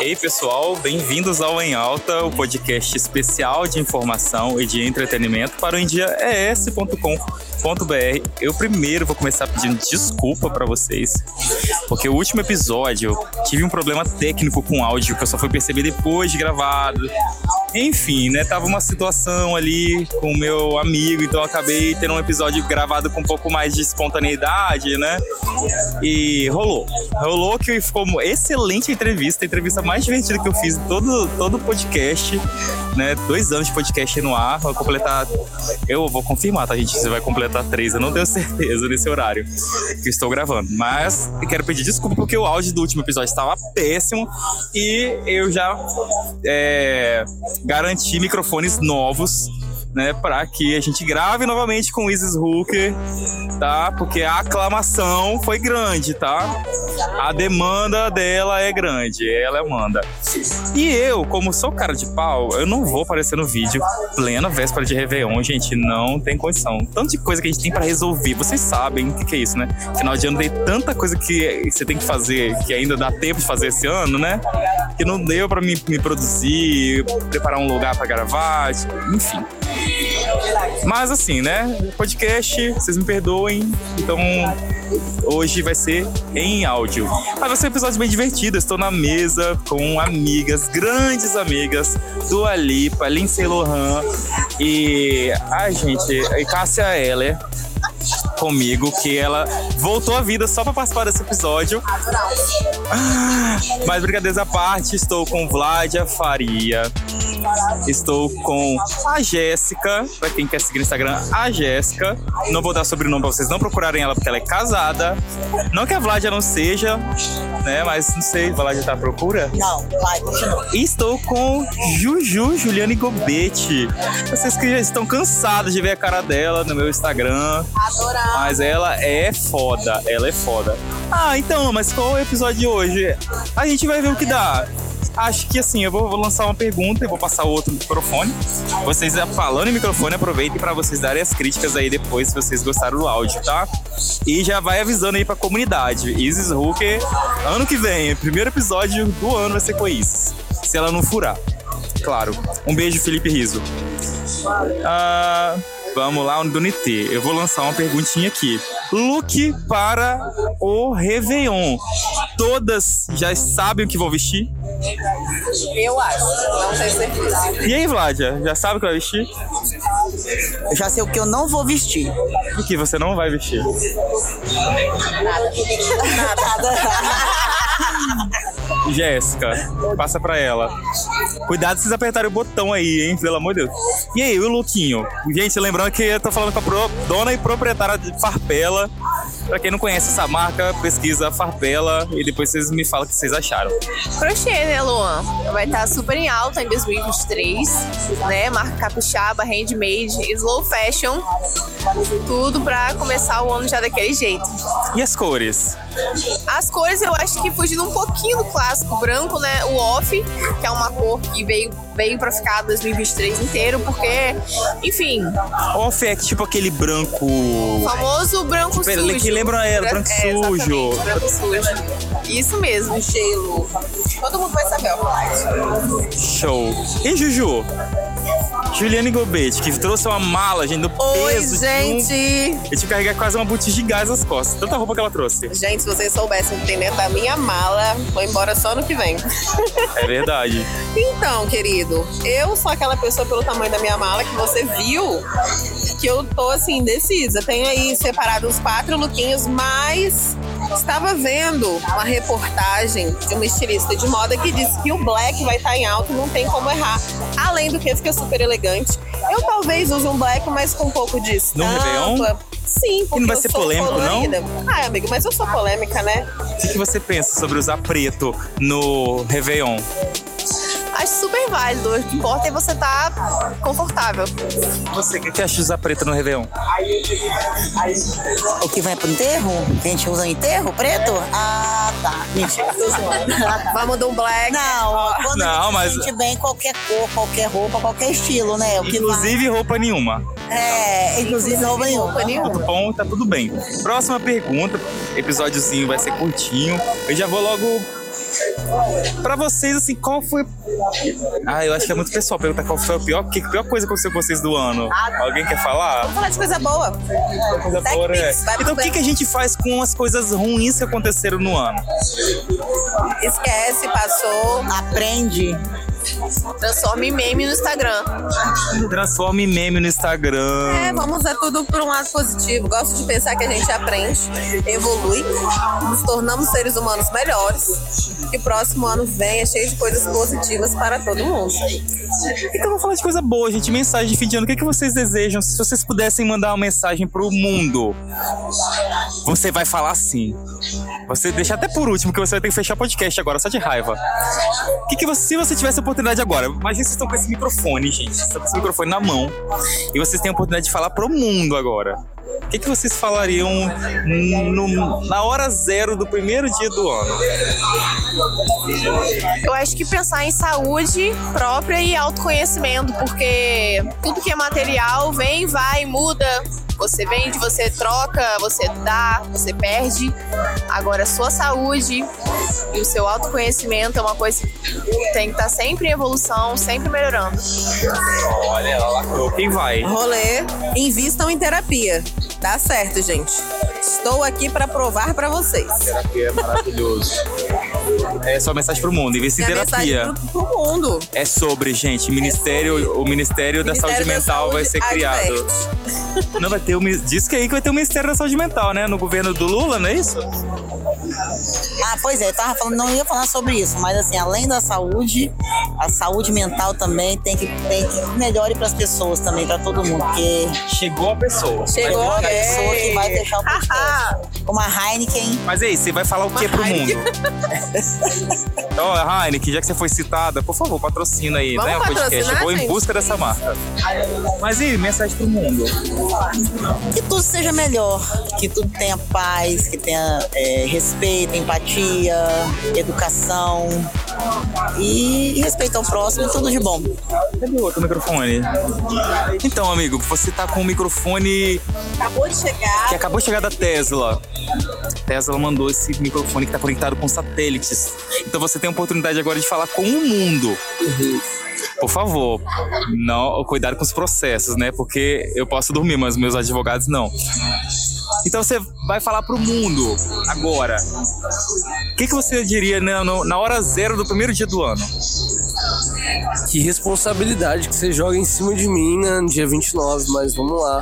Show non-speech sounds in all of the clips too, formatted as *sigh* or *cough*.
Ei pessoal, bem-vindos ao Em Alta, o podcast especial de informação e de entretenimento para o endiaes.com.br. Eu primeiro vou começar pedindo desculpa para vocês, porque o último episódio tive um problema técnico com áudio que eu só fui perceber depois de gravado. Enfim, né? Tava uma situação ali com o meu amigo, então acabei tendo um episódio gravado com um pouco mais de espontaneidade, né? E rolou. Rolou que ficou uma excelente entrevista, a entrevista mais divertida que eu fiz todo, todo podcast, né? Dois anos de podcast no ar, vai completar. Eu vou confirmar, tá, gente? Você vai completar três, eu não tenho *laughs* certeza nesse horário que estou gravando. Mas quero pedir desculpa porque o áudio do último episódio estava péssimo e eu já. É, garantir microfones novos né, para que a gente grave novamente com Isis Hooker, tá? Porque a aclamação foi grande, tá? A demanda dela é grande, ela manda. E eu, como sou cara de pau, eu não vou aparecer no vídeo plena véspera de Réveillon, gente, não tem condição. Tanto de coisa que a gente tem para resolver, vocês sabem o que, que, é isso, né? Final de ano tem tanta coisa que você tem que fazer, que ainda dá tempo de fazer esse ano, né? Que não deu para me, me produzir, preparar um lugar para gravar, enfim. Mas assim, né? Podcast, vocês me perdoem. Então, hoje vai ser em áudio. Mas vai ser um episódio bem divertido. Estou na mesa com amigas, grandes amigas do Alipa, Lindsay Lohan e. Ai, gente, Cássia Heller comigo que ela voltou à vida só para participar desse episódio. Ah, mas brincadeiras à parte, estou com Vladia Faria. Estou com a Jéssica, para quem quer seguir no Instagram, a Jéssica. Não vou dar sobrenome para vocês não procurarem ela porque ela é casada. Não que a Vladia não seja, né? Mas não sei, Vladia tá à procura? Não, vai, continua. Estou com Juju Juliane Gobete. Vocês que já estão cansados de ver a cara dela no meu Instagram. Adorar. Mas ela é foda, ela é foda. Ah, então, mas qual é o episódio de hoje? A gente vai ver o que dá. Acho que assim, eu vou, vou lançar uma pergunta e vou passar o outro microfone. Vocês falando em microfone, aproveitem para vocês darem as críticas aí depois, se vocês gostaram do áudio, tá? E já vai avisando aí pra comunidade. Isis Hooker, ano que vem, primeiro episódio do ano vai ser com Isis. Se ela não furar. Claro. Um beijo, Felipe Riso. Ah. Vamos lá do NT. Eu vou lançar uma perguntinha aqui. Look para o Réveillon. Todas já sabem o que vão vestir? Eu acho, não tenho certeza. E aí, Vládia, já sabe o que vai vestir? Eu já sei o que eu não vou vestir. O que você não vai vestir? Nada. Nada. *laughs* Jéssica, passa pra ela. Cuidado se vocês apertarem o botão aí, hein? Pelo amor de Deus. E aí, o Luquinho? Gente, lembrando que eu tô falando com a dona e proprietária de Farpela. Pra quem não conhece essa marca, pesquisa Farpela e depois vocês me falam o que vocês acharam. Crochê, né, Luan? Vai estar super em alta em 2023, né? Marca capixaba, handmade, slow fashion. Tudo pra começar o ano já daquele jeito. E as cores? As cores eu acho que fugindo um pouquinho do clássico branco, né? O off, que é uma cor que veio, veio pra ficar 2023 inteiro, porque, enfim. Off é tipo aquele branco. O famoso branco Pera, sujo. Que lembra era branco É, sujo. branco sujo. Isso mesmo. Gelo. Todo mundo vai saber, ó. Show. E Juju? Juliane Gobete, que trouxe uma mala, gente, do Oi, peso gente. um... Eu tive que carregar quase uma botija de gás nas costas. Tanta roupa que ela trouxe. Gente, se vocês soubessem o que tem dentro da minha mala, vou embora só no que vem. É verdade. *laughs* Então, querido, eu sou aquela pessoa pelo tamanho da minha mala que você viu que eu tô assim, indecisa. Tenho aí separado os quatro lookinhos, mas estava vendo uma reportagem de uma estilista de moda que disse que o black vai estar em alta e não tem como errar. Além do que fica super elegante. Eu talvez use um black, mas com um pouco de estampa. Réveillon? Sim, porque não vai eu ser sou polêmico, não? colorida. Ah, amigo, mas eu sou polêmica, né? O que, que você pensa sobre usar preto no Réveillon? Acho super válido. O que importa é você estar tá confortável. Você, o que, que acha de usar preto no Réveillon? O que vai pro enterro? Que a gente usa no enterro? Preto? Ah, tá. Mentira. *laughs* Vamos do um black. Não, quando Não, a gente mas- se sente bem qualquer cor, qualquer roupa, qualquer estilo, né? O que Inclusive roupa nenhuma. vai- É, inclusive roupa nenhuma. Roupa nenhuma. Tudo bom, tá tudo bem. Próxima pergunta, episódiozinho vai ser curtinho. Eu já vou logo pra vocês, assim, qual foi. Ah, eu acho que é muito pessoal perguntar qual foi a pior, que pior coisa que aconteceu com vocês do ano. Alguém quer falar? Vamos falar de coisa boa. Coisa Tech boa, né? Vai Então o que, que a gente faz com as coisas ruins que aconteceram no ano? Esquece, passou. Aprende. Transforme em meme no Instagram. Transforma em meme no Instagram. É, vamos usar tudo por um lado positivo. Gosto de pensar que a gente aprende, evolui, nos tornamos seres humanos melhores. Que o próximo ano venha cheio de coisas positivas para todo mundo. Então vamos falar de coisa boa, gente. Mensagem de fim de ano. O que, que vocês desejam? Se vocês pudessem mandar uma mensagem pro mundo, você vai falar assim. Você deixa até por último, que você vai ter que fechar podcast agora, só de raiva. O que, que você, se você tivesse a oportunidade agora, imagina vocês estão com esse microfone, gente. Vocês estão com esse microfone na mão. E vocês têm a oportunidade de falar pro mundo agora. O que, que vocês falariam no- na hora zero do primeiro dia do ano? Eu acho que pensar em saúde própria e autoconhecimento, porque tudo que é material vem, vai, muda. Você vende, você troca, você dá, você perde. Agora, a sua saúde e o seu autoconhecimento é uma coisa que tem que estar sempre em evolução, sempre melhorando. Olha, ela lacrou. Quem vai? Rolê, invistam em terapia. Dá certo, gente. Estou aqui para provar para vocês. Terapia é maravilhoso. É só mensagem pro mundo. Invista em terapia. pro, pro mundo. É sobre, gente, Ministério, o Ministério da Ministério Saúde da Mental vai Saúde ser criado. Não vai ter o, diz que aí que vai ter o Ministério da Saúde Mental, né? No governo do Lula, não é isso? Ah, pois é, eu tava falando, não ia falar sobre isso, mas assim, além da saúde, a saúde mental também tem que, tem que melhore para as pessoas também, para todo mundo, porque Chegou a pessoa. Chegou a pessoa que vai fechar o *laughs* podcast. Uma Heineken, Mas é isso, você vai falar o que pro mundo? *laughs* Ó, Heineken, já que você foi citada, por favor, patrocina aí, Vamos né? O podcast. Eu vou em busca dessa marca. Mas e mensagem pro mundo? que tudo seja melhor, que tudo tenha paz, que tenha é, respeito, empatia, educação e, e respeito ao próximo, tudo de bom. Cadê o outro microfone? Então, amigo, você tá com o microfone Acabou de chegar. que acabou de chegar da Tesla. Tesla mandou esse microfone que está conectado com satélites. Então você tem a oportunidade agora de falar com o mundo. Por favor, não, cuidado com os processos, né? Porque eu posso dormir, mas meus advogados não. Então você vai falar pro mundo agora. O que, que você diria né, no- na hora zero do primeiro dia do ano? Que responsabilidade que você joga em cima de mim né, no dia 29, mas vamos lá.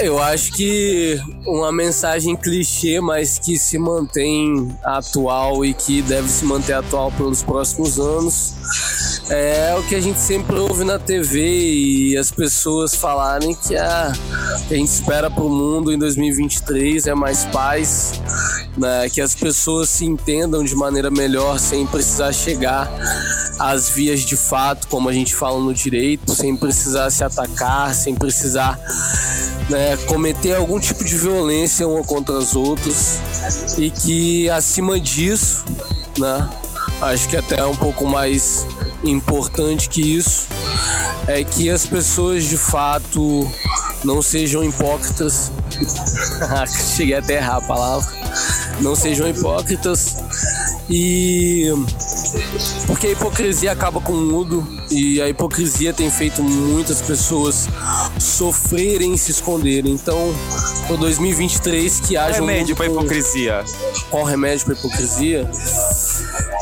Eu acho que uma mensagem clichê, mas que se mantém atual e que deve se manter atual pelos próximos anos, é o que a gente sempre ouve na TV e as pessoas falarem que a, que a gente espera pro mundo em 2023 é mais paz, né, que as pessoas se entendam de maneira melhor sem precisar chegar às vias de fato, como a gente fala no direito, sem precisar se atacar, sem precisar né, cometer algum tipo de violência uma contra as outras. E que acima disso, né, acho que até é um pouco mais importante que isso, é que as pessoas de fato não sejam hipócritas. *laughs* Cheguei até a errar a palavra. Não sejam hipócritas e porque a hipocrisia acaba com o mudo e a hipocrisia tem feito muitas pessoas sofrerem e se esconderem. Então, para 2023 que haja um Remédio mundo pra com- hipocrisia. qual remédio para hipocrisia?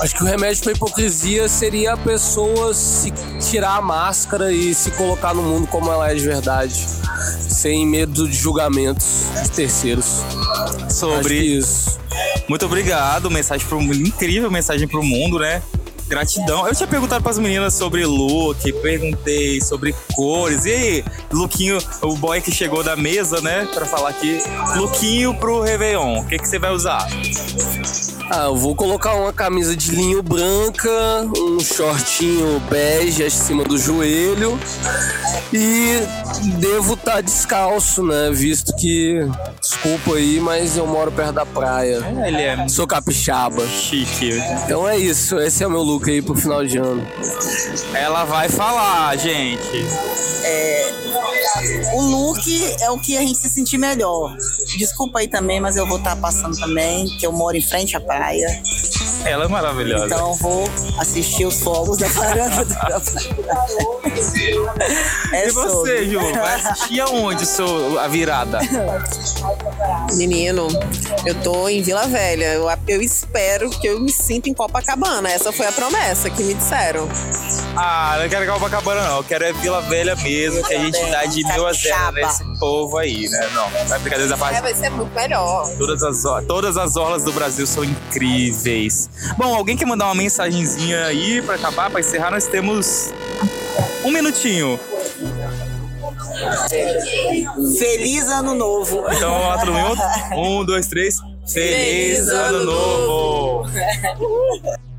Acho que o remédio para hipocrisia seria a pessoa se tirar a máscara e se colocar no mundo como ela é de verdade, sem medo de julgamentos de terceiros. Sobre. isso. Muito obrigado. Mensagem pro mundo. Incrível mensagem pro mundo, né? Gratidão. Eu tinha perguntado pras meninas sobre look, perguntei sobre cores. E aí, Luquinho, o boy que chegou da mesa, né? Pra falar aqui. Luquinho pro Réveillon. O que, que você vai usar? Ah, eu vou colocar uma camisa de linho branca, um shortinho bege acima do joelho e devo estar descalço, né? Visto que, desculpa aí, mas eu moro perto da praia. Ele é Sou capixaba. chique. Então é isso, esse é o meu look aí pro final de ano. Ela vai falar, gente. O look é o que a gente se sentir melhor. Desculpa aí também, mas eu vou estar passando também, que eu moro em frente à praia. Ela é maravilhosa. Então eu vou assistir os fogos da varanda da *laughs* praia. É e você. Ju? Vai assistir aonde seu, a virada? Menino, eu tô em Vila Velha. Eu, eu espero que eu me sinta em Copacabana. Essa foi a promessa que me disseram. Ah, não quero Copacabana, não. Eu quero é Vila Velha mesmo, que a gente dá de mil a zero nesse povo aí, né? Não, vai brincadeira da É, parte. vai ser muito melhor. Todas as, todas as orlas do Brasil são incríveis. Bom, alguém quer mandar uma mensagenzinha aí pra acabar, pra encerrar? Nós temos um minutinho. Feliz ano novo. Então, vamos lá, todo mundo. Um, dois, três. Feliz, Feliz ano Ano novo! *laughs*